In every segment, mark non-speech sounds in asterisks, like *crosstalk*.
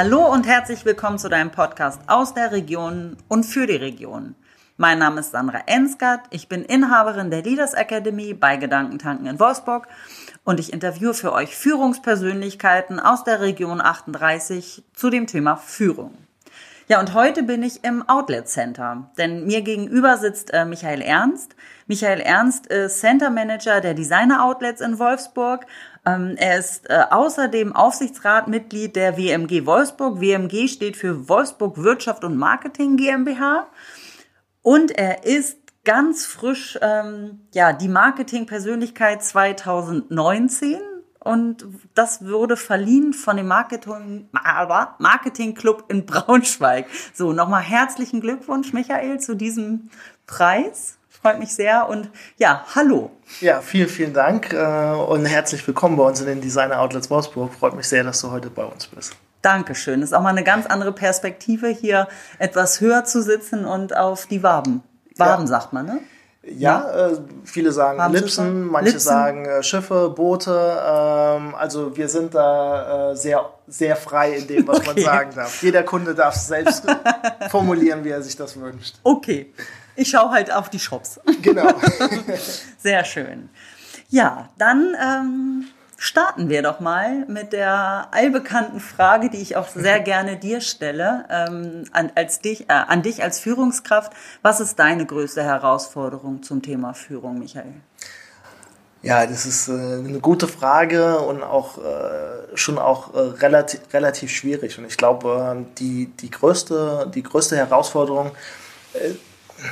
Hallo und herzlich willkommen zu deinem Podcast aus der Region und für die Region. Mein Name ist Sandra Ensgard, ich bin Inhaberin der Leaders Academy bei Gedankentanken in Wolfsburg und ich interviewe für euch Führungspersönlichkeiten aus der Region 38 zu dem Thema Führung. Ja, und heute bin ich im Outlet Center, denn mir gegenüber sitzt äh, Michael Ernst. Michael Ernst ist Center Manager der Designer Outlets in Wolfsburg. Ähm, er ist äh, außerdem Aufsichtsratmitglied der WMG Wolfsburg. WMG steht für Wolfsburg Wirtschaft und Marketing GmbH. Und er ist ganz frisch ähm, ja die Marketing-Persönlichkeit 2019 und das wurde verliehen von dem Marketing, Marketing Club in Braunschweig. So, nochmal herzlichen Glückwunsch, Michael, zu diesem Preis. Freut mich sehr und ja, hallo. Ja, vielen, vielen Dank äh, und herzlich willkommen bei uns in den Designer Outlets Wolfsburg. Freut mich sehr, dass du heute bei uns bist. Dankeschön. Das ist auch mal eine ganz andere Perspektive, hier etwas höher zu sitzen und auf die Waben. Waben ja. sagt man, ne? Ja, ja. Äh, viele sagen Haben Lipsen, manche Lipsen. sagen äh, Schiffe, Boote. Ähm, also wir sind da äh, sehr, sehr frei in dem, was okay. man sagen darf. Jeder Kunde darf selbst *laughs* formulieren, wie er sich das wünscht. Okay, ich schaue halt auf die Shops. Genau. *laughs* sehr schön. Ja, dann ähm, starten wir doch mal mit der allbekannten Frage, die ich auch sehr gerne dir stelle, ähm, an, als dich, äh, an dich als Führungskraft. Was ist deine größte Herausforderung zum Thema Führung, Michael? Ja, das ist äh, eine gute Frage und auch äh, schon auch äh, relativ, relativ schwierig. Und ich glaube, äh, die, die, größte, die größte Herausforderung, äh,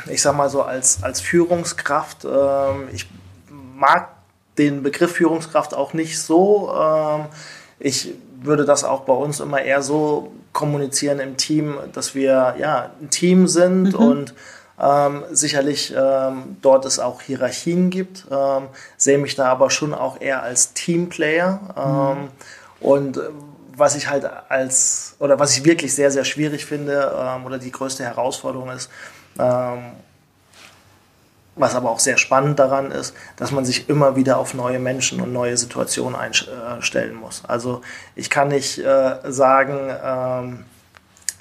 ich sag mal so als, als Führungskraft, ähm, ich mag den Begriff Führungskraft auch nicht so. Ähm, ich würde das auch bei uns immer eher so kommunizieren im Team, dass wir ja ein Team sind mhm. und ähm, sicherlich ähm, dort es auch Hierarchien gibt, ähm, sehe mich da aber schon auch eher als Teamplayer. Ähm, mhm. Und was ich halt als, oder was ich wirklich sehr, sehr schwierig finde, ähm, oder die größte Herausforderung ist, was aber auch sehr spannend daran ist, dass man sich immer wieder auf neue Menschen und neue Situationen einstellen muss. Also ich kann nicht äh, sagen, ähm,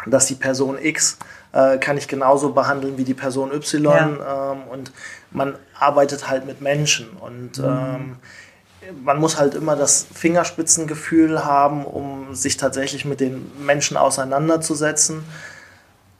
dass die Person X äh, kann ich genauso behandeln wie die Person Y ja. ähm, und man arbeitet halt mit Menschen und mhm. ähm, man muss halt immer das Fingerspitzengefühl haben, um sich tatsächlich mit den Menschen auseinanderzusetzen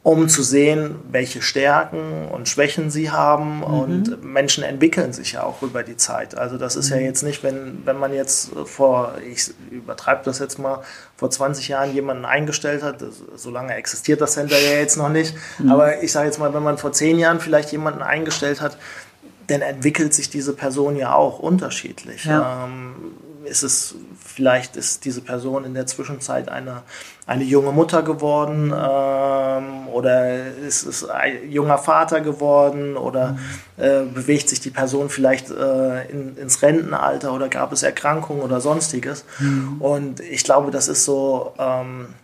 um zu sehen, welche Stärken und Schwächen sie haben. Mhm. Und Menschen entwickeln sich ja auch über die Zeit. Also das ist mhm. ja jetzt nicht, wenn, wenn man jetzt vor, ich übertreibe das jetzt mal, vor 20 Jahren jemanden eingestellt hat, so lange existiert das Center ja jetzt noch nicht, mhm. aber ich sage jetzt mal, wenn man vor 10 Jahren vielleicht jemanden eingestellt hat, dann entwickelt sich diese Person ja auch unterschiedlich. Ja. Ähm, ist es vielleicht ist diese Person in der Zwischenzeit eine, eine junge Mutter geworden ähm, oder ist es ein junger Vater geworden oder mhm. äh, bewegt sich die Person vielleicht äh, in, ins Rentenalter oder gab es Erkrankungen oder sonstiges. Mhm. Und ich glaube, das ist so, ähm,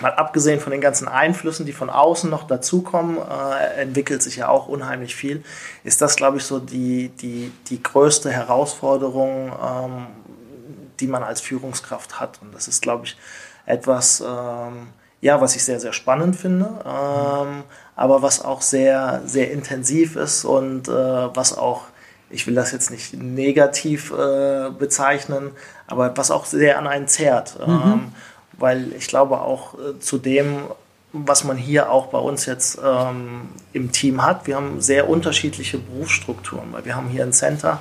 mal abgesehen von den ganzen Einflüssen, die von außen noch dazukommen, äh, entwickelt sich ja auch unheimlich viel, ist das, glaube ich, so die, die, die größte Herausforderung, ähm, die man als Führungskraft hat. Und das ist, glaube ich, etwas, ähm, ja, was ich sehr, sehr spannend finde, ähm, aber was auch sehr, sehr intensiv ist und äh, was auch, ich will das jetzt nicht negativ äh, bezeichnen, aber was auch sehr an einen zerrt. Mhm. Ähm, weil ich glaube auch äh, zu dem, was man hier auch bei uns jetzt ähm, im Team hat, wir haben sehr unterschiedliche Berufsstrukturen, weil wir haben hier ein Center,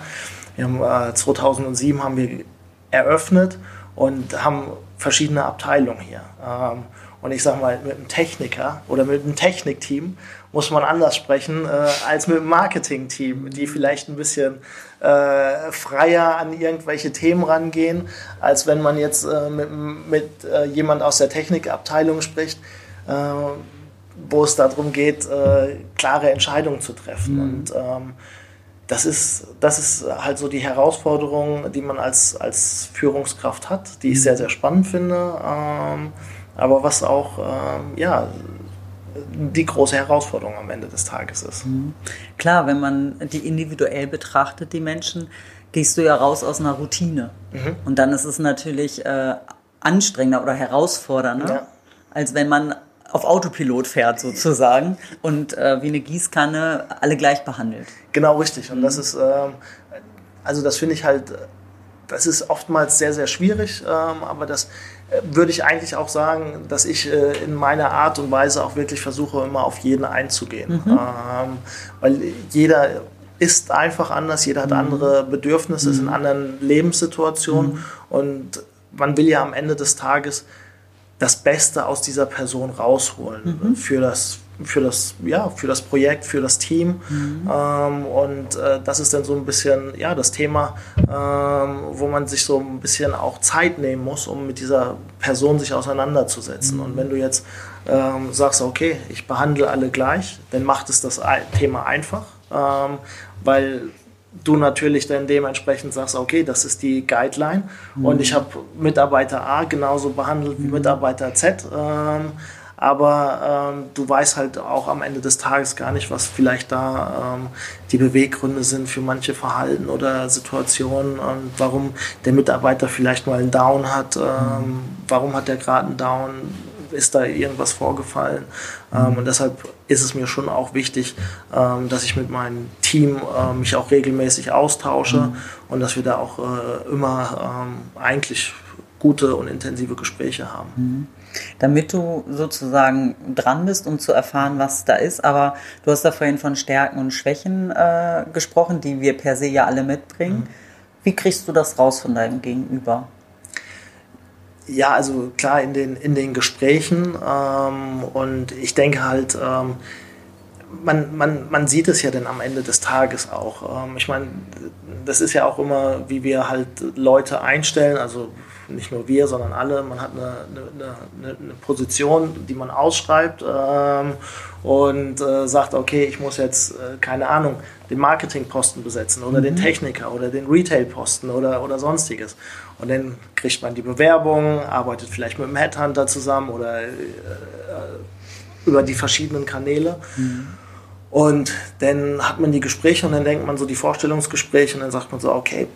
wir haben, äh, 2007 haben wir eröffnet und haben verschiedene Abteilungen hier. Ähm, und ich sage mal, mit einem Techniker oder mit einem Technikteam muss man anders sprechen äh, als mit einem Marketingteam, die vielleicht ein bisschen äh, freier an irgendwelche Themen rangehen, als wenn man jetzt äh, mit, mit äh, jemand aus der Technikabteilung spricht, äh, wo es darum geht, äh, klare Entscheidungen zu treffen. Mhm. Und ähm, das ist, das ist halt so die Herausforderung, die man als, als Führungskraft hat, die ich sehr, sehr spannend finde, ähm, aber was auch ähm, ja, die große Herausforderung am Ende des Tages ist. Mhm. Klar, wenn man die individuell betrachtet, die Menschen, gehst du ja raus aus einer Routine. Mhm. Und dann ist es natürlich äh, anstrengender oder herausfordernder. Ja als wenn man auf Autopilot fährt sozusagen und äh, wie eine Gießkanne alle gleich behandelt. Genau richtig. Und das ist, ähm, also das finde ich halt, das ist oftmals sehr, sehr schwierig, ähm, aber das äh, würde ich eigentlich auch sagen, dass ich äh, in meiner Art und Weise auch wirklich versuche, immer auf jeden einzugehen. Mhm. Ähm, weil jeder ist einfach anders, jeder hat mhm. andere Bedürfnisse, ist in mhm. anderen Lebenssituationen mhm. und man will ja am Ende des Tages das Beste aus dieser Person rausholen mhm. für das für das ja für das Projekt für das Team mhm. ähm, und äh, das ist dann so ein bisschen ja das Thema ähm, wo man sich so ein bisschen auch Zeit nehmen muss um mit dieser Person sich auseinanderzusetzen mhm. und wenn du jetzt ähm, sagst okay ich behandle alle gleich dann macht es das Thema einfach ähm, weil du natürlich dann dementsprechend sagst, okay, das ist die Guideline mhm. und ich habe Mitarbeiter A genauso behandelt wie mhm. Mitarbeiter Z. Ähm, aber ähm, du weißt halt auch am Ende des Tages gar nicht, was vielleicht da ähm, die Beweggründe sind für manche Verhalten oder Situationen und warum der Mitarbeiter vielleicht mal einen Down hat, ähm, mhm. warum hat der gerade einen Down, ist da irgendwas vorgefallen. Ähm, und deshalb ist es mir schon auch wichtig, ähm, dass ich mit meinem Team äh, mich auch regelmäßig austausche mhm. und dass wir da auch äh, immer ähm, eigentlich gute und intensive Gespräche haben. Mhm. Damit du sozusagen dran bist, um zu erfahren, was da ist. Aber du hast da vorhin von Stärken und Schwächen äh, gesprochen, die wir per se ja alle mitbringen. Mhm. Wie kriegst du das raus von deinem Gegenüber? Ja, also klar in den, in den Gesprächen ähm, und ich denke halt, ähm, man, man, man sieht es ja dann am Ende des Tages auch. Ähm, ich meine, das ist ja auch immer, wie wir halt Leute einstellen, also nicht nur wir, sondern alle. Man hat eine, eine, eine Position, die man ausschreibt ähm, und äh, sagt, okay, ich muss jetzt, äh, keine Ahnung, den Marketingposten besetzen oder mhm. den Techniker oder den Retailposten oder, oder sonstiges. Und dann kriegt man die Bewerbung, arbeitet vielleicht mit einem Headhunter zusammen oder äh, über die verschiedenen Kanäle. Mhm. Und dann hat man die Gespräche und dann denkt man so die Vorstellungsgespräche und dann sagt man so, okay,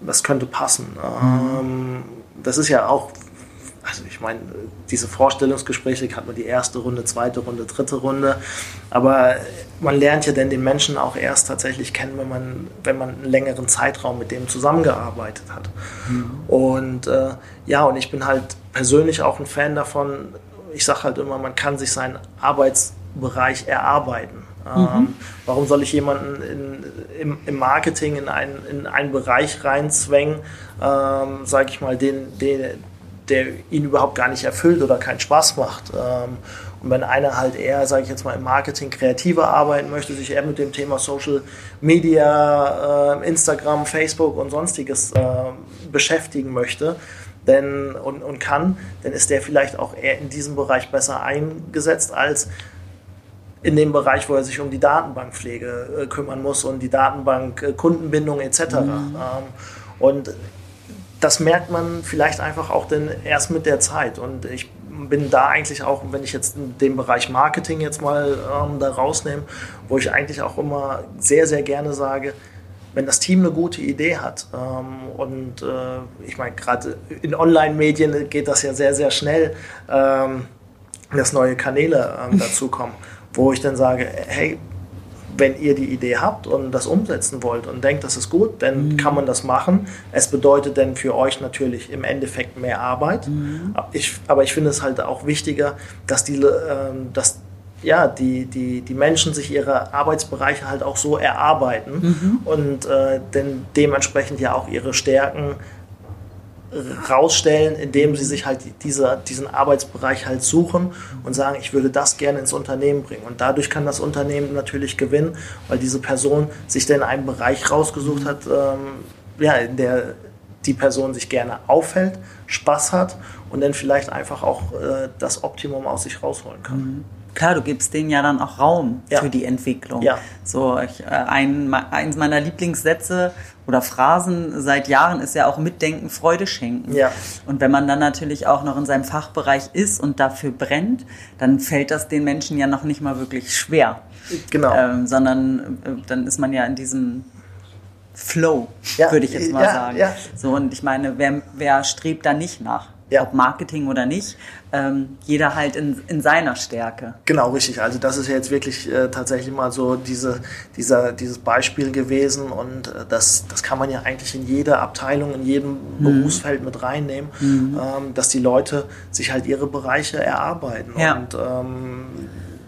das könnte passen. Mhm. Ähm, das ist ja auch also ich meine, diese Vorstellungsgespräche hat man die erste Runde, zweite Runde, dritte Runde. Aber man lernt ja dann den Menschen auch erst tatsächlich kennen, wenn man, wenn man einen längeren Zeitraum mit dem zusammengearbeitet hat. Mhm. Und äh, ja, und ich bin halt persönlich auch ein Fan davon, ich sage halt immer, man kann sich seinen Arbeitsbereich erarbeiten. Ähm, mhm. warum soll ich jemanden in, im, im, Marketing in, ein, in einen Bereich reinzwängen, ähm, sage ich mal, den, den, der ihn überhaupt gar nicht erfüllt oder keinen Spaß macht. Ähm, und wenn einer halt eher, sage ich jetzt mal, im Marketing kreativer arbeiten möchte, sich eher mit dem Thema Social Media, äh, Instagram, Facebook und sonstiges äh, beschäftigen möchte denn, und, und kann, dann ist der vielleicht auch eher in diesem Bereich besser eingesetzt als in dem Bereich, wo er sich um die Datenbankpflege äh, kümmern muss und die Datenbank äh, Kundenbindung etc. Mhm. Ähm, und das merkt man vielleicht einfach auch denn erst mit der Zeit. Und ich bin da eigentlich auch, wenn ich jetzt den Bereich Marketing jetzt mal ähm, da rausnehme, wo ich eigentlich auch immer sehr, sehr gerne sage, wenn das Team eine gute Idee hat ähm, und äh, ich meine, gerade in Online-Medien geht das ja sehr, sehr schnell, ähm, dass neue Kanäle ähm, dazukommen, wo ich dann sage, hey, wenn ihr die Idee habt und das umsetzen wollt und denkt, das ist gut, dann mhm. kann man das machen. Es bedeutet dann für euch natürlich im Endeffekt mehr Arbeit. Mhm. Ich, aber ich finde es halt auch wichtiger, dass die, ähm, dass, ja, die, die, die Menschen sich ihre Arbeitsbereiche halt auch so erarbeiten mhm. und äh, denn dementsprechend ja auch ihre Stärken rausstellen, indem sie sich halt diese, diesen Arbeitsbereich halt suchen und sagen, ich würde das gerne ins Unternehmen bringen. Und dadurch kann das Unternehmen natürlich gewinnen, weil diese Person sich dann einen Bereich rausgesucht hat, ähm, ja, in der die Person sich gerne aufhält, Spaß hat und dann vielleicht einfach auch äh, das Optimum aus sich rausholen kann. Mhm klar, du gibst denen ja dann auch Raum ja. für die Entwicklung. Ja. So, ich, äh, ein, eins meiner Lieblingssätze oder Phrasen seit Jahren ist ja auch Mitdenken, Freude schenken. Ja. Und wenn man dann natürlich auch noch in seinem Fachbereich ist und dafür brennt, dann fällt das den Menschen ja noch nicht mal wirklich schwer. Genau. Ähm, sondern äh, dann ist man ja in diesem Flow, ja, würde ich jetzt mal ja, sagen. Ja. So, und ich meine, wer, wer strebt da nicht nach? Ja. ob Marketing oder nicht, ähm, jeder halt in, in seiner Stärke. Genau, richtig. Also das ist jetzt wirklich äh, tatsächlich mal so diese, dieser, dieses Beispiel gewesen und äh, das, das kann man ja eigentlich in jede Abteilung, in jedem mhm. Berufsfeld mit reinnehmen, mhm. ähm, dass die Leute sich halt ihre Bereiche erarbeiten. Ja. Und ähm,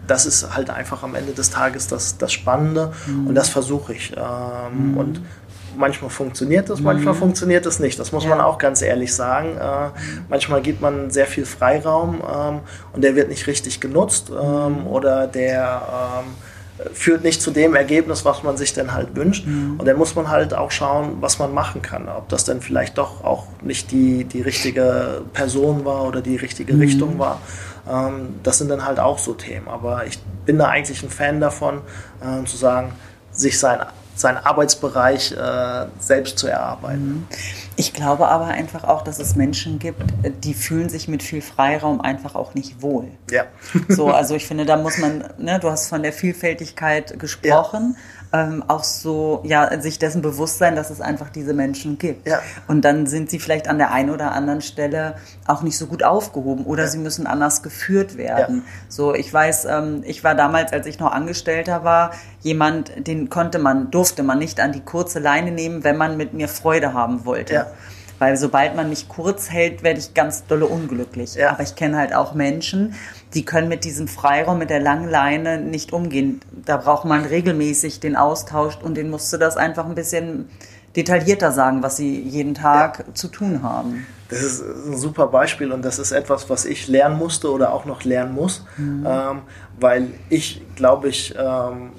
das ist halt einfach am Ende des Tages das, das Spannende mhm. und das versuche ich. Ähm, mhm. Und manchmal funktioniert das, manchmal mhm. funktioniert es nicht. Das muss ja. man auch ganz ehrlich sagen. Äh, manchmal gibt man sehr viel Freiraum ähm, und der wird nicht richtig genutzt ähm, oder der ähm, führt nicht zu dem Ergebnis, was man sich dann halt wünscht. Mhm. Und dann muss man halt auch schauen, was man machen kann. Ob das dann vielleicht doch auch nicht die, die richtige Person war oder die richtige mhm. Richtung war. Ähm, das sind dann halt auch so Themen. Aber ich bin da eigentlich ein Fan davon, äh, zu sagen, sich sein seinen Arbeitsbereich äh, selbst zu erarbeiten. Mhm. Ich glaube aber einfach auch, dass es Menschen gibt, die fühlen sich mit viel Freiraum einfach auch nicht wohl. Ja. So, also ich finde, da muss man, ne, du hast von der Vielfältigkeit gesprochen. Ja ähm, auch so, ja, sich dessen bewusst sein, dass es einfach diese Menschen gibt. Ja. Und dann sind sie vielleicht an der einen oder anderen Stelle auch nicht so gut aufgehoben oder ja. sie müssen anders geführt werden. Ja. So, ich weiß, ähm, ich war damals, als ich noch Angestellter war, jemand, den konnte man, durfte man nicht an die kurze Leine nehmen, wenn man mit mir Freude haben wollte. Weil sobald man mich kurz hält, werde ich ganz dolle unglücklich. Aber ich kenne halt auch Menschen, die können mit diesem Freiraum, mit der langen Leine nicht umgehen. Da braucht man regelmäßig den Austausch und den musst du das einfach ein bisschen detaillierter sagen, was sie jeden Tag ja. zu tun haben. Das ist ein super Beispiel und das ist etwas, was ich lernen musste oder auch noch lernen muss, mhm. ähm, weil ich, glaube ich, ähm,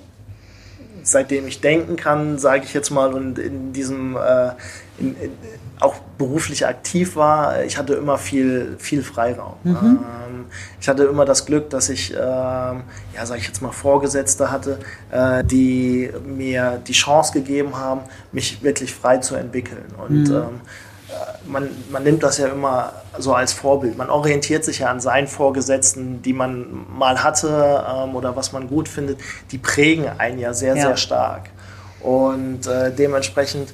seitdem ich denken kann, sage ich jetzt mal, und in diesem äh, in, in, auch beruflich aktiv war, ich hatte immer viel, viel Freiraum. Mhm. Ähm, ich hatte immer das Glück, dass ich, ähm, ja, sage ich jetzt mal, Vorgesetzte hatte, äh, die mir die Chance gegeben haben, mich wirklich frei zu entwickeln. Und mhm. ähm, äh, man, man nimmt das ja immer so als Vorbild. Man orientiert sich ja an seinen Vorgesetzten, die man mal hatte ähm, oder was man gut findet. Die prägen einen ja sehr, ja. sehr stark. Und äh, dementsprechend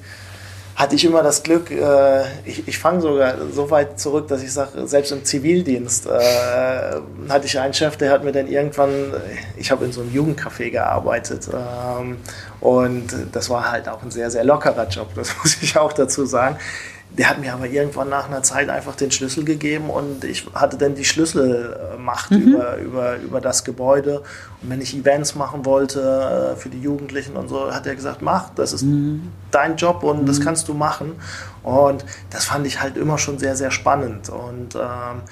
hatte ich immer das Glück, äh, ich, ich fange sogar so weit zurück, dass ich sage, selbst im Zivildienst äh, hatte ich einen Chef, der hat mir dann irgendwann, ich habe in so einem Jugendcafé gearbeitet ähm, und das war halt auch ein sehr, sehr lockerer Job, das *laughs* muss ich auch dazu sagen. Der hat mir aber irgendwann nach einer Zeit einfach den Schlüssel gegeben und ich hatte dann die Schlüsselmacht mhm. über, über, über das Gebäude. Und wenn ich Events machen wollte äh, für die Jugendlichen und so, hat er gesagt, mach, das ist mhm. dein Job und mhm. das kannst du machen. Und das fand ich halt immer schon sehr, sehr spannend. Und ähm,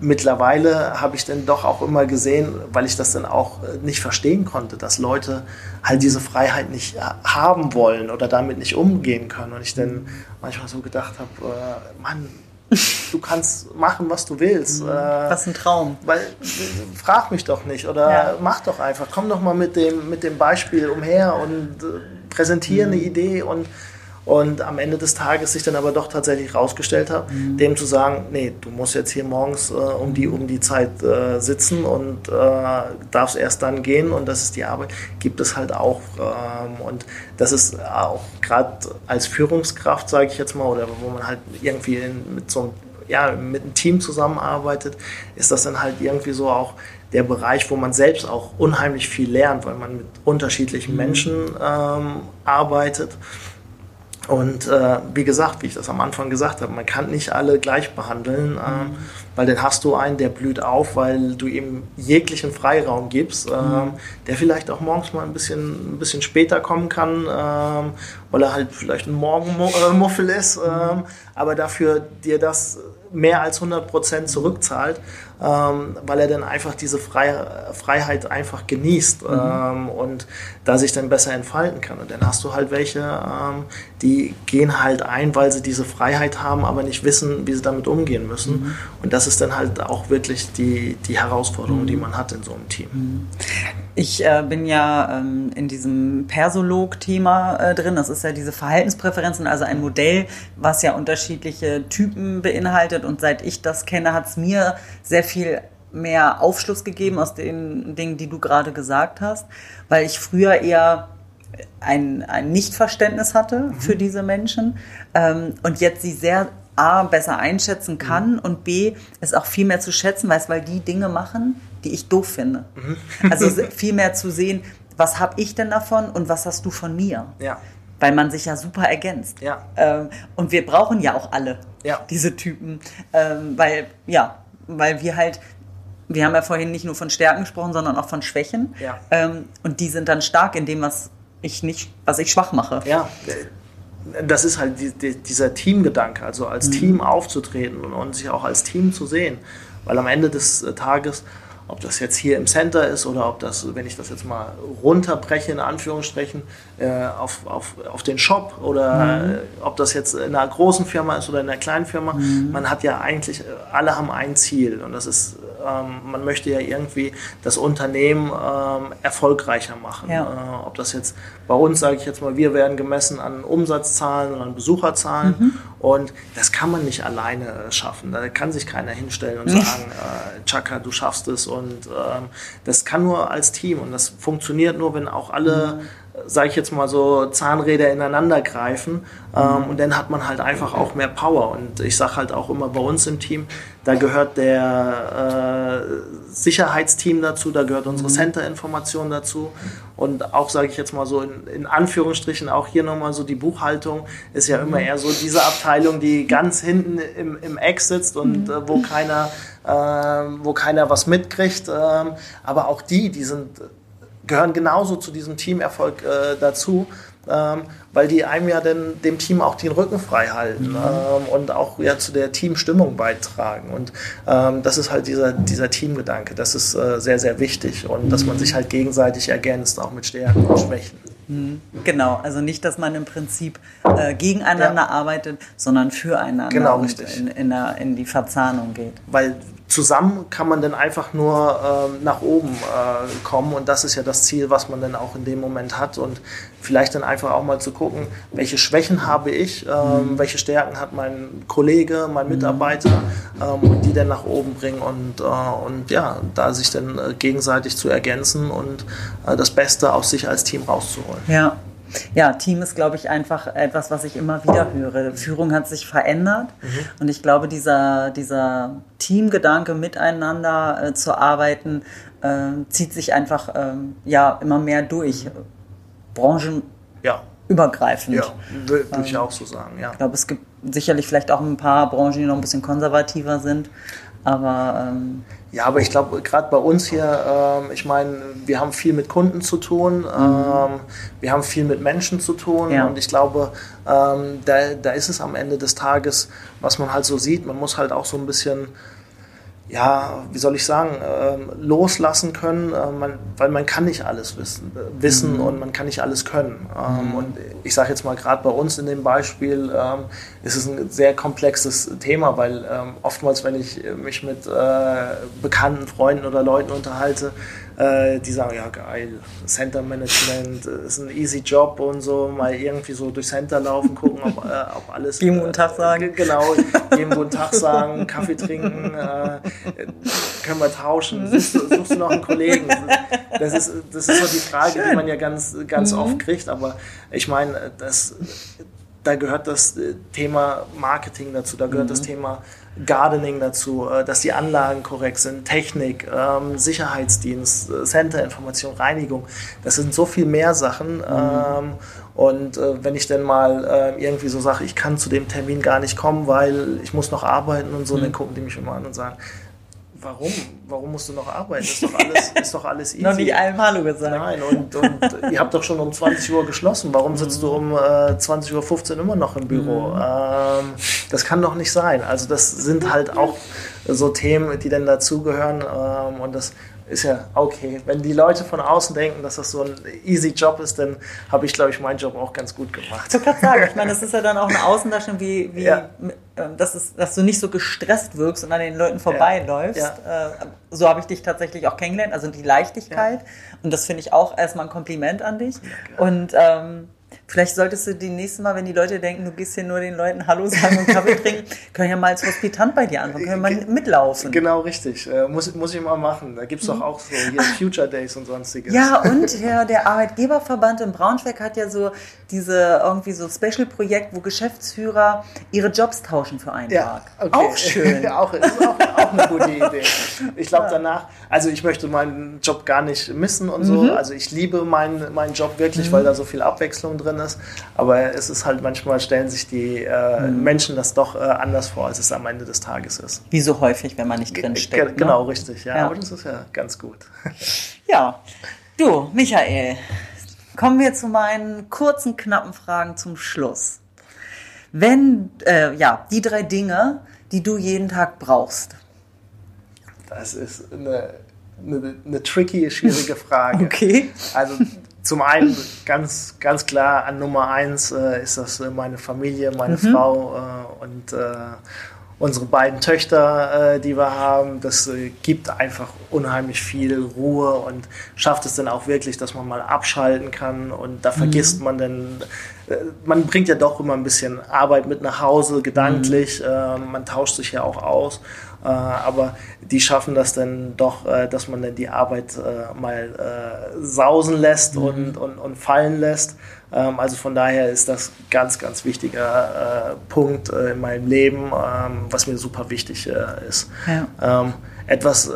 mittlerweile habe ich dann doch auch immer gesehen, weil ich das dann auch äh, nicht verstehen konnte, dass Leute halt diese Freiheit nicht äh, haben wollen oder damit nicht umgehen können. Und ich dann manchmal so gedacht habe, äh, Mann, du kannst machen, was du willst. Mhm. was ein Traum. Weil, frag mich doch nicht oder ja. mach doch einfach. Komm doch mal mit dem, mit dem Beispiel umher und äh, präsentiere mhm. eine Idee und und am Ende des Tages sich dann aber doch tatsächlich rausgestellt habe, mhm. dem zu sagen, nee, du musst jetzt hier morgens äh, um, die, um die Zeit äh, sitzen und äh, darfst erst dann gehen und das ist die Arbeit, gibt es halt auch. Ähm, und das ist auch gerade als Führungskraft, sage ich jetzt mal, oder wo man halt irgendwie in, mit so einem ja, mit einem Team zusammenarbeitet, ist das dann halt irgendwie so auch der Bereich, wo man selbst auch unheimlich viel lernt, weil man mit unterschiedlichen mhm. Menschen ähm, arbeitet. Und äh, wie gesagt, wie ich das am Anfang gesagt habe, man kann nicht alle gleich behandeln, mhm. ähm, weil dann hast du einen, der blüht auf, weil du ihm jeglichen Freiraum gibst, ähm, mhm. der vielleicht auch morgens mal ein bisschen, ein bisschen später kommen kann, ähm, weil er halt vielleicht ein Morgenmuffel ist, ähm, aber dafür dir das mehr als 100 Prozent zurückzahlt, ähm, weil er dann einfach diese Fre Freiheit einfach genießt mhm. ähm, und da sich dann besser entfalten kann. Und dann hast du halt welche, ähm, die gehen halt ein, weil sie diese Freiheit haben, aber nicht wissen, wie sie damit umgehen müssen. Mhm. Und das ist dann halt auch wirklich die, die Herausforderung, mhm. die man hat in so einem Team. Mhm. Ich äh, bin ja ähm, in diesem Persolog-Thema äh, drin. Das ist ja diese Verhaltenspräferenzen, also ein Modell, was ja unterschiedliche Typen beinhaltet. Und seit ich das kenne, hat es mir sehr viel mehr Aufschluss gegeben aus den Dingen, die du gerade gesagt hast, weil ich früher eher ein, ein Nichtverständnis hatte mhm. für diese Menschen ähm, und jetzt sie sehr A, besser einschätzen kann mhm. und B, es auch viel mehr zu schätzen weiß, weil die Dinge machen, die ich doof finde. Mhm. Also *laughs* viel mehr zu sehen, was habe ich denn davon und was hast du von mir? Ja. Weil man sich ja super ergänzt. Ja. Ähm, und wir brauchen ja auch alle ja. diese Typen. Ähm, weil, ja, weil wir halt, wir haben ja vorhin nicht nur von Stärken gesprochen, sondern auch von Schwächen. Ja. Ähm, und die sind dann stark in dem, was ich nicht, was ich schwach mache. Ja, das ist halt die, die, dieser Teamgedanke, also als mhm. Team aufzutreten und, und, sich auch als Team zu sehen. Weil am Ende des äh, Tages ob das jetzt hier im Center ist oder ob das, wenn ich das jetzt mal runterbreche, in Anführungsstrichen, äh, auf, auf, auf den Shop oder mhm. äh, ob das jetzt in einer großen Firma ist oder in einer kleinen Firma, mhm. man hat ja eigentlich, alle haben ein Ziel und das ist, ähm, man möchte ja irgendwie das Unternehmen ähm, erfolgreicher machen. Ja. Äh, ob das jetzt bei uns, sage ich jetzt mal, wir werden gemessen an Umsatzzahlen und an Besucherzahlen mhm. und das kann man nicht alleine schaffen. Da kann sich keiner hinstellen und sagen, äh, Chaka, du schaffst es und ähm, das kann nur als Team und das funktioniert nur, wenn auch alle, mhm. Sage ich jetzt mal so, Zahnräder ineinander greifen ähm, mhm. und dann hat man halt einfach auch mehr Power. Und ich sage halt auch immer bei uns im Team, da gehört der äh, Sicherheitsteam dazu, da gehört unsere mhm. Center-Information dazu und auch, sage ich jetzt mal so in, in Anführungsstrichen, auch hier nochmal so die Buchhaltung ist ja immer mhm. eher so diese Abteilung, die ganz hinten im, im Eck sitzt und äh, wo keiner ähm, wo keiner was mitkriegt. Ähm, aber auch die, die sind, gehören genauso zu diesem Teamerfolg äh, dazu. Ähm, weil die einem ja dann dem Team auch den Rücken frei halten mhm. ähm, und auch ja zu der Teamstimmung beitragen. Und ähm, das ist halt dieser, dieser Teamgedanke. Das ist äh, sehr, sehr wichtig und mhm. dass man sich halt gegenseitig ergänzt, auch mit Stärken und Schwächen. Mhm. Genau, also nicht, dass man im Prinzip äh, gegeneinander ja. arbeitet, sondern füreinander genau, richtig. In, in, in die Verzahnung geht. Weil zusammen kann man dann einfach nur ähm, nach oben äh, kommen und das ist ja das Ziel, was man dann auch in dem Moment hat und vielleicht dann einfach auch mal zu gucken, welche Schwächen habe ich, ähm, mhm. welche Stärken hat mein Kollege, mein Mitarbeiter ähm, und die dann nach oben bringen und, äh, und ja, da sich dann äh, gegenseitig zu ergänzen und äh, das Beste aus sich als Team rauszuholen. Ja. Ja, Team ist, glaube ich, einfach etwas, was ich immer wieder höre. Führung hat sich verändert mhm. und ich glaube, dieser, dieser Teamgedanke, miteinander äh, zu arbeiten, äh, zieht sich einfach äh, ja, immer mehr durch. Branchenübergreifend. Ja, würde ich ähm, auch so sagen, ja. Ich glaube, es gibt sicherlich vielleicht auch ein paar Branchen, die noch ein bisschen konservativer sind. Aber ähm, ja, aber ich glaube, gerade bei uns hier, ähm, ich meine, wir haben viel mit Kunden zu tun, mhm. ähm, wir haben viel mit Menschen zu tun ja. und ich glaube, ähm, da, da ist es am Ende des Tages, was man halt so sieht, man muss halt auch so ein bisschen ja, wie soll ich sagen, ähm, loslassen können, äh, man, weil man kann nicht alles wissen, äh, wissen mhm. und man kann nicht alles können. Ähm, mhm. Und ich sage jetzt mal gerade bei uns in dem Beispiel ähm, ist es ein sehr komplexes Thema, weil ähm, oftmals, wenn ich mich mit äh, bekannten Freunden oder Leuten unterhalte, äh, die sagen, ja geil, Center Management ist ein easy Job und so, mal irgendwie so durch Center laufen, gucken, ob, äh, ob alles... Geben guten Tag sagen. Genau, geben guten Tag sagen, Kaffee trinken, äh, können wir tauschen, suchst, suchst, du noch einen Kollegen? Das ist, das ist so die Frage, Schön. die man ja ganz, ganz mhm. oft kriegt, aber ich meine, das da gehört das Thema Marketing dazu, da gehört mhm. das Thema Gardening dazu, äh, dass die Anlagen korrekt sind, Technik, ähm, Sicherheitsdienst, äh, Centerinformation, Reinigung. Das sind so viel mehr Sachen. Mhm. Ähm, und äh, wenn ich dann mal irgendwie so sage, ich kann zu dem Termin gar nicht kommen, weil ich muss noch arbeiten und so, mhm. dann gucken die mich immer an und sagen, warum? Warum musst du noch arbeiten? Ist doch *laughs* alles, ist doch alles easy. noch nicht einem Hallo gesagt. Nein, und, und ihr habt doch schon um 20 Uhr geschlossen. Warum sitzt du um äh, 20.15 Uhr immer noch im Büro? Mhm. Ähm, das kann doch nicht sein. Also das sind halt auch so Themen, die dann dazugehören. Ähm, und das ist ja okay. Wenn die Leute von außen denken, dass das so ein easy Job ist, dann habe ich, glaube ich, meinen Job auch ganz gut gemacht. Ich kann sagen, ich meine, das ist ja dann auch eine Außendarstellung, wie, wie ja. Ähm, dass, es, dass du nicht so gestresst wirkst und an den Leuten vorbeiläufst. Ja. Äh, so habe ich dich tatsächlich auch kennengelernt, also die Leichtigkeit. Ja. Und das finde ich auch erstmal ein Kompliment an dich. und ähm, Vielleicht solltest du die nächste Mal, wenn die Leute denken, du gehst hier nur den Leuten Hallo sagen und Kaffee trinken, *laughs* können ja mal als Hospitant bei dir anfangen, können ja mal mitlaufen. Genau, richtig. Äh, muss, muss ich mal machen. Da gibt es doch auch so hier Future Days und sonstiges. Ja, *laughs* und ja, der Arbeitgeberverband in Braunschweig hat ja so diese irgendwie so Special-Projekt, wo Geschäftsführer ihre Jobs tauschen für einen ja, Tag. Okay. Auch schön. *laughs* auch, ist auch, auch eine gute Idee. Ich glaube danach, also ich möchte meinen Job gar nicht missen und so. Mhm. Also ich liebe meinen, meinen Job wirklich, mhm. weil da so viel Abwechslung drin ist. Aber es ist halt manchmal stellen sich die äh, mhm. Menschen das doch äh, anders vor, als es am Ende des Tages ist. Wie so häufig, wenn man nicht drin steckt. Ne? Genau, richtig. Ja, ja, aber das ist ja ganz gut. *laughs* Ja. Du, Michael, kommen wir zu meinen kurzen, knappen Fragen zum Schluss. Wenn, äh, ja, die drei Dinge, die du jeden Tag brauchst. Das ist eine eine, eine tricky, schwierige Frage. *laughs* Okay. Also zum einen ganz, ganz klar an Nummer eins äh, ist das äh, meine Familie, meine mhm. Frau äh, und äh, unsere beiden Töchter, äh, die wir haben. Das äh, gibt einfach unheimlich viel Ruhe und schafft es dann auch wirklich, dass man mal abschalten kann und da vergisst mhm. man dann man bringt ja doch immer ein bisschen Arbeit mit nach Hause, gedanklich. Mhm. man tauscht sich ja auch aus. Äh, aber die schaffen das dann doch, äh, dass man dann die Arbeit äh, mal sausen lässt mhm. und, und, und fallen lässt. Ähm, also von daher ist das ganz, ganz wichtiger Punkt in meinem Leben, ähm, was mir super wichtig ist. Ja. Ähm, etwas,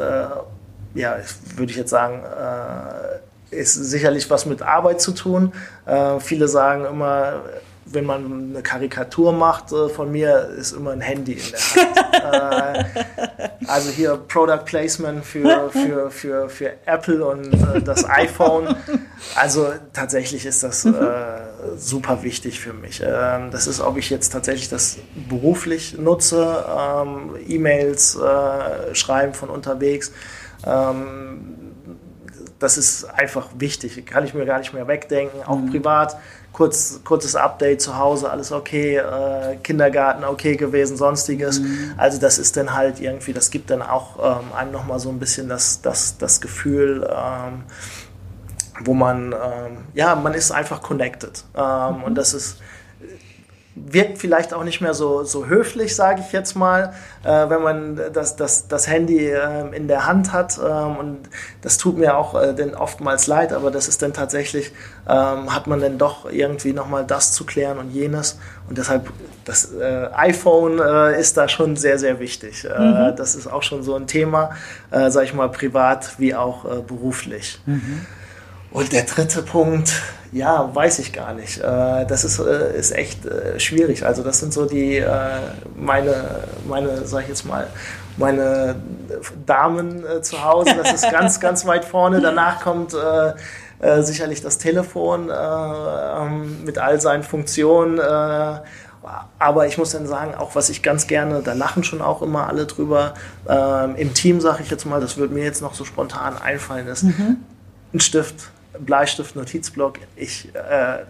ja, würde ich jetzt sagen, ist sicherlich was mit Arbeit zu tun. viele sagen immer, wenn man eine Karikatur macht äh, von mir, ist immer ein Handy in der Hand. *laughs* äh, also hier Product Placement für, für, für, für Apple und äh, das iPhone. Also tatsächlich ist das äh, super wichtig für mich. Ähm, das ist, ob ich jetzt tatsächlich das beruflich nutze, ähm, E-Mails schreiben von unterwegs. Ähm, das ist einfach wichtig. Kann ich mir gar nicht mehr wegdenken, auch mhm. privat kurz, kurzes Update zu Hause, alles okay, äh, Kindergarten okay gewesen, sonstiges. Mhm. Also das ist dann halt irgendwie, das gibt dann auch ähm, einem nochmal so ein bisschen das, das, das Gefühl, ähm, wo man, ähm, ja, man ist einfach connected. Ähm, mhm. Und das ist wirkt vielleicht auch nicht mehr so, so höflich, sage ich jetzt mal, äh, wenn man das, das, das Handy äh, in der Hand hat. Ähm, und das tut mir auch äh, denn oftmals leid, aber das ist dann tatsächlich, ähm, hat man dann doch irgendwie nochmal das zu klären und jenes. Und deshalb, das äh, iPhone äh, ist da schon sehr, sehr wichtig. Äh, mhm. Das ist auch schon so ein Thema, äh, sage ich mal, privat wie auch beruflich. Mhm. Und der dritte Punkt, ja, weiß ich gar nicht. Äh, das ist, äh, ist echt äh, schwierig. Also das sind so die, meine, meine, sag ich jetzt mal, meine Damen zu Hause. Das ist ganz, *laughs* ganz weit vorne. Danach kommt sicherlich das Telefon ähm, mit all seinen Funktionen. aber ich muss dann sagen, auch was ich ganz gerne, da lachen schon auch immer alle drüber, ähm, im Team sage ich jetzt mal, das würde mir jetzt noch so spontan einfallen, ist mhm. ein Stift Bleistift, Notizblock. Ich, äh,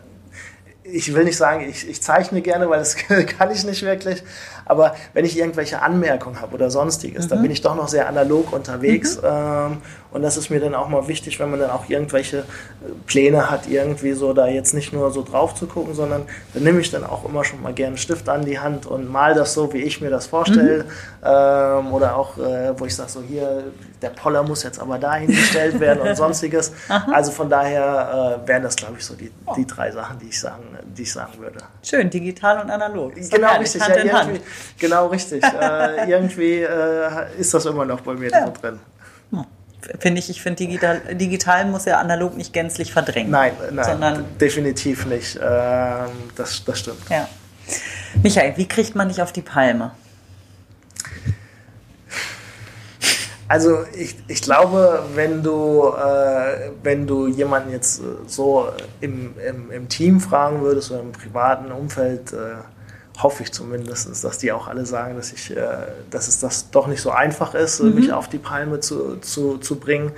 ich will nicht sagen, ich, ich zeichne gerne, weil das *laughs* kann ich nicht wirklich. Aber wenn ich irgendwelche Anmerkungen habe oder sonstiges, mhm. dann bin ich doch noch sehr analog unterwegs. Mhm. Ähm, und das ist mir dann auch mal wichtig, wenn man dann auch irgendwelche äh, Pläne hat, irgendwie so da jetzt nicht nur so drauf zu gucken, sondern dann nehme ich dann auch immer schon mal gerne einen Stift an die Hand und mal das so, wie ich mir das vorstelle. Mhm. Ähm, oder auch, äh, wo ich sage, so hier, der Poller muss jetzt aber dahin gestellt werden und *laughs* sonstiges. Also von daher äh, wären das, glaube ich, so die, die drei Sachen, die ich sagen, die ich sagen würde. Schön, digital und analog. Genau richtig, Hand ja, Hand. Genau richtig. äh, *laughs* irgendwie äh, ist das immer noch bei mir ja. drin. Hm finde ich, ich finde digital, digital muss ja analog nicht gänzlich verdrängen. Nein, nein, sondern definitiv nicht. Ähm, das, das stimmt. Ja. Michael, wie kriegt man dich auf die Palme? Also ich, ich glaube, wenn du, äh, wenn du jemanden jetzt so im, im, im Team fragen würdest oder im privaten Umfeld, äh, hoffe ich zumindest, dass die auch alle sagen, dass, ich, äh, dass es das doch nicht so einfach ist, mhm. mich auf die Palme zu, zu, zu bringen.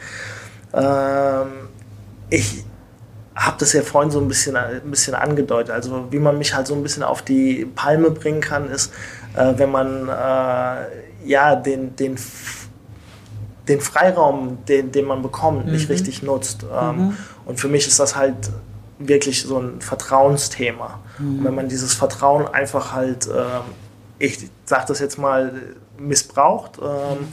Ähm, ich habe das ja vorhin so ein bisschen, ein bisschen angedeutet. Also wie man mich halt so ein bisschen auf die Palme bringen kann, ist, äh, wenn man äh, ja den, den, den Freiraum, den, den man bekommt, mhm. nicht richtig nutzt. Ähm, mhm. Und für mich ist das halt wirklich so ein Vertrauensthema. Mhm. Und wenn man dieses Vertrauen einfach halt, äh, ich sage das jetzt mal, missbraucht, ähm,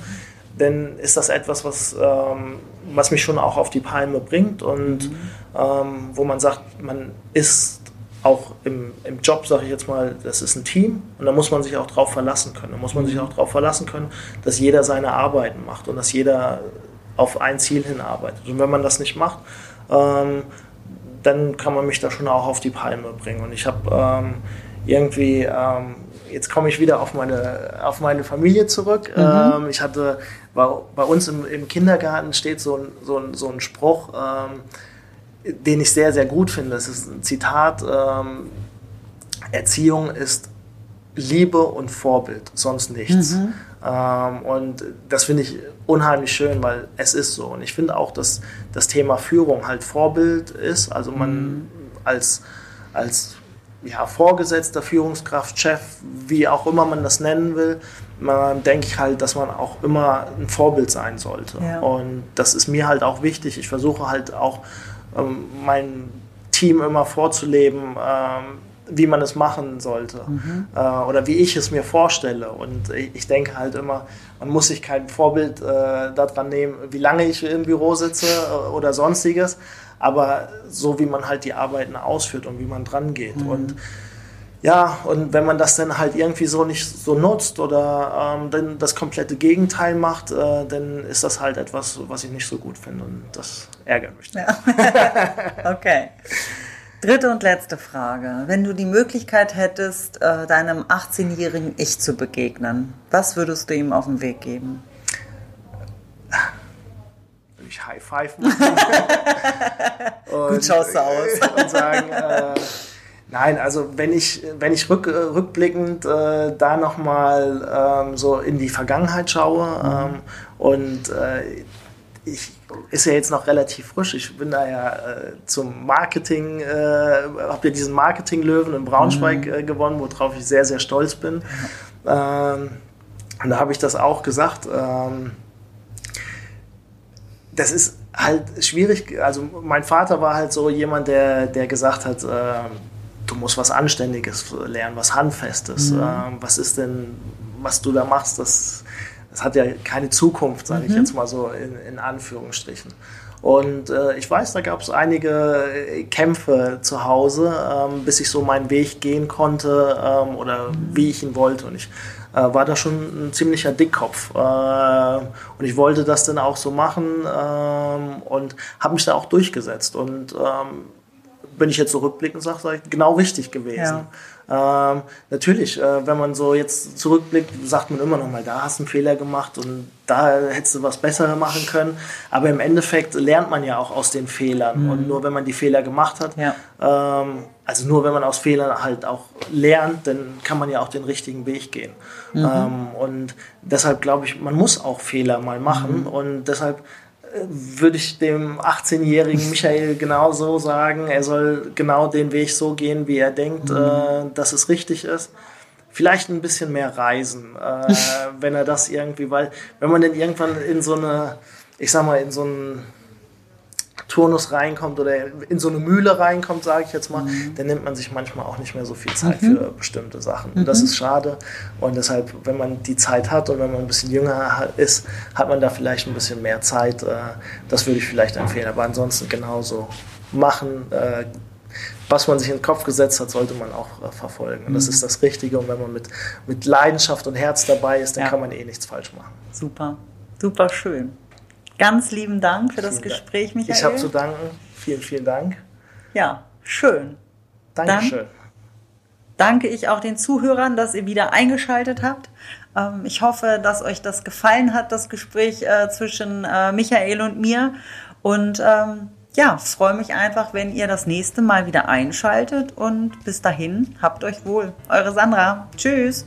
dann ist das etwas, was, ähm, was mich schon auch auf die Palme bringt und mhm. ähm, wo man sagt, man ist auch im, im Job, sage ich jetzt mal, das ist ein Team und da muss man sich auch drauf verlassen können. Da muss man sich mhm. auch darauf verlassen können, dass jeder seine Arbeiten macht und dass jeder auf ein Ziel hinarbeitet. Und wenn man das nicht macht, ähm, dann kann man mich da schon auch auf die Palme bringen. Und ich habe ähm, irgendwie, ähm, jetzt komme ich wieder auf meine, auf meine Familie zurück. Mhm. Ähm, ich hatte, bei, bei uns im, im, Kindergarten steht so ein, so ein, so ein Spruch, ähm, den ich sehr, sehr gut finde. Das ist ein Zitat, ähm, Erziehung ist Liebe und Vorbild, sonst nichts. Mhm. Ähm, und das finde ich unheimlich schön, weil es ist so. Und ich finde auch, dass das Thema Führung halt Vorbild ist. Also man mhm. als, als ja, Vorgesetzter, Führungskraft, Chef, wie auch immer man das nennen will, man denke ich halt, dass man auch immer ein Vorbild sein sollte. Ja. Und das ist mir halt auch wichtig. Ich versuche halt auch ähm, mein Team immer vorzuleben, ähm, wie man es machen sollte mhm. äh, oder wie ich es mir vorstelle. Und ich, ich, denke halt immer, man muss sich kein Vorbild äh, daran nehmen, wie lange ich im Büro sitze äh, oder sonstiges, aber so wie man halt die Arbeiten ausführt und wie man dran geht. Mhm. Und ja, und wenn man das dann halt irgendwie so nicht so nutzt oder ähm, dann das komplette Gegenteil macht, äh, dann ist das halt etwas, was ich nicht so gut finde und das ärgert mich. Ja. *laughs* okay. *laughs* Dritte und letzte Frage. Wenn du die Möglichkeit hättest, äh, deinem 18-jährigen Ich zu begegnen, was würdest du ihm auf den Weg geben? Würde ich High Five machen. *laughs* Gut schaust du aus. *laughs* und sagen, äh, nein, also wenn ich, wenn ich rück, rückblickend äh, da nochmal ähm, so in die Vergangenheit schaue mhm. ähm, und äh, ich ist ja jetzt noch relativ frisch. Ich bin da ja äh, zum Marketing, äh, habe ja diesen Marketing-Löwen in Braunschweig mhm. äh, gewonnen, worauf ich sehr, sehr stolz bin. Ähm, und da habe ich das auch gesagt. Ähm, das ist halt schwierig. Also mein Vater war halt so jemand, der, der gesagt hat, äh, du musst was Anständiges lernen, was Handfestes. Mhm. Ähm, was ist denn, was du da machst, das das hat ja keine Zukunft, sage ich mhm. jetzt mal so in, in Anführungsstrichen. Und äh, ich weiß, da gab es einige äh, Kämpfe zu Hause, ähm, bis ich so meinen Weg gehen konnte ähm, oder wie ich ihn wollte. Und ich äh, war da schon ein ziemlicher Dickkopf. Äh, und ich wollte das dann auch so machen ähm, und habe mich da auch durchgesetzt. Und bin ich jetzt so rückblickend sage, sag ich, genau richtig gewesen. Ja. Ähm, natürlich, äh, wenn man so jetzt zurückblickt, sagt man immer noch mal, da hast du einen Fehler gemacht und da hättest du was besser machen können. Aber im Endeffekt lernt man ja auch aus den Fehlern. Mhm. Und nur wenn man die Fehler gemacht hat, ja. ähm, also nur wenn man aus Fehlern halt auch lernt, dann kann man ja auch den richtigen Weg gehen. Mhm. Ähm, und deshalb glaube ich, man muss auch Fehler mal machen. Mhm. Und deshalb würde ich dem 18-jährigen Michael genauso sagen, er soll genau den Weg so gehen, wie er denkt, mhm. äh, dass es richtig ist. Vielleicht ein bisschen mehr reisen, äh, *laughs* wenn er das irgendwie, weil wenn man dann irgendwann in so eine, ich sag mal, in so ein Turnus reinkommt oder in so eine Mühle reinkommt, sage ich jetzt mal, mhm. dann nimmt man sich manchmal auch nicht mehr so viel Zeit mhm. für bestimmte Sachen. Und das mhm. ist schade. Und deshalb, wenn man die Zeit hat und wenn man ein bisschen jünger ist, hat man da vielleicht ein bisschen mehr Zeit. Äh, das würde ich vielleicht empfehlen. Aber ansonsten genauso machen. Äh, was man sich in den Kopf gesetzt hat, sollte man auch äh, verfolgen. Und das mhm. ist das Richtige. Und wenn man mit, mit Leidenschaft und Herz dabei ist, dann ja. kann man eh nichts falsch machen. Super, super schön. Ganz lieben Dank für das vielen Gespräch, Michael. Ich habe zu danken. Vielen, vielen Dank. Ja, schön. Dankeschön. Dann danke ich auch den Zuhörern, dass ihr wieder eingeschaltet habt. Ähm, ich hoffe, dass euch das gefallen hat, das Gespräch äh, zwischen äh, Michael und mir. Und ähm, ja, freue mich einfach, wenn ihr das nächste Mal wieder einschaltet. Und bis dahin, habt euch wohl. Eure Sandra. Tschüss.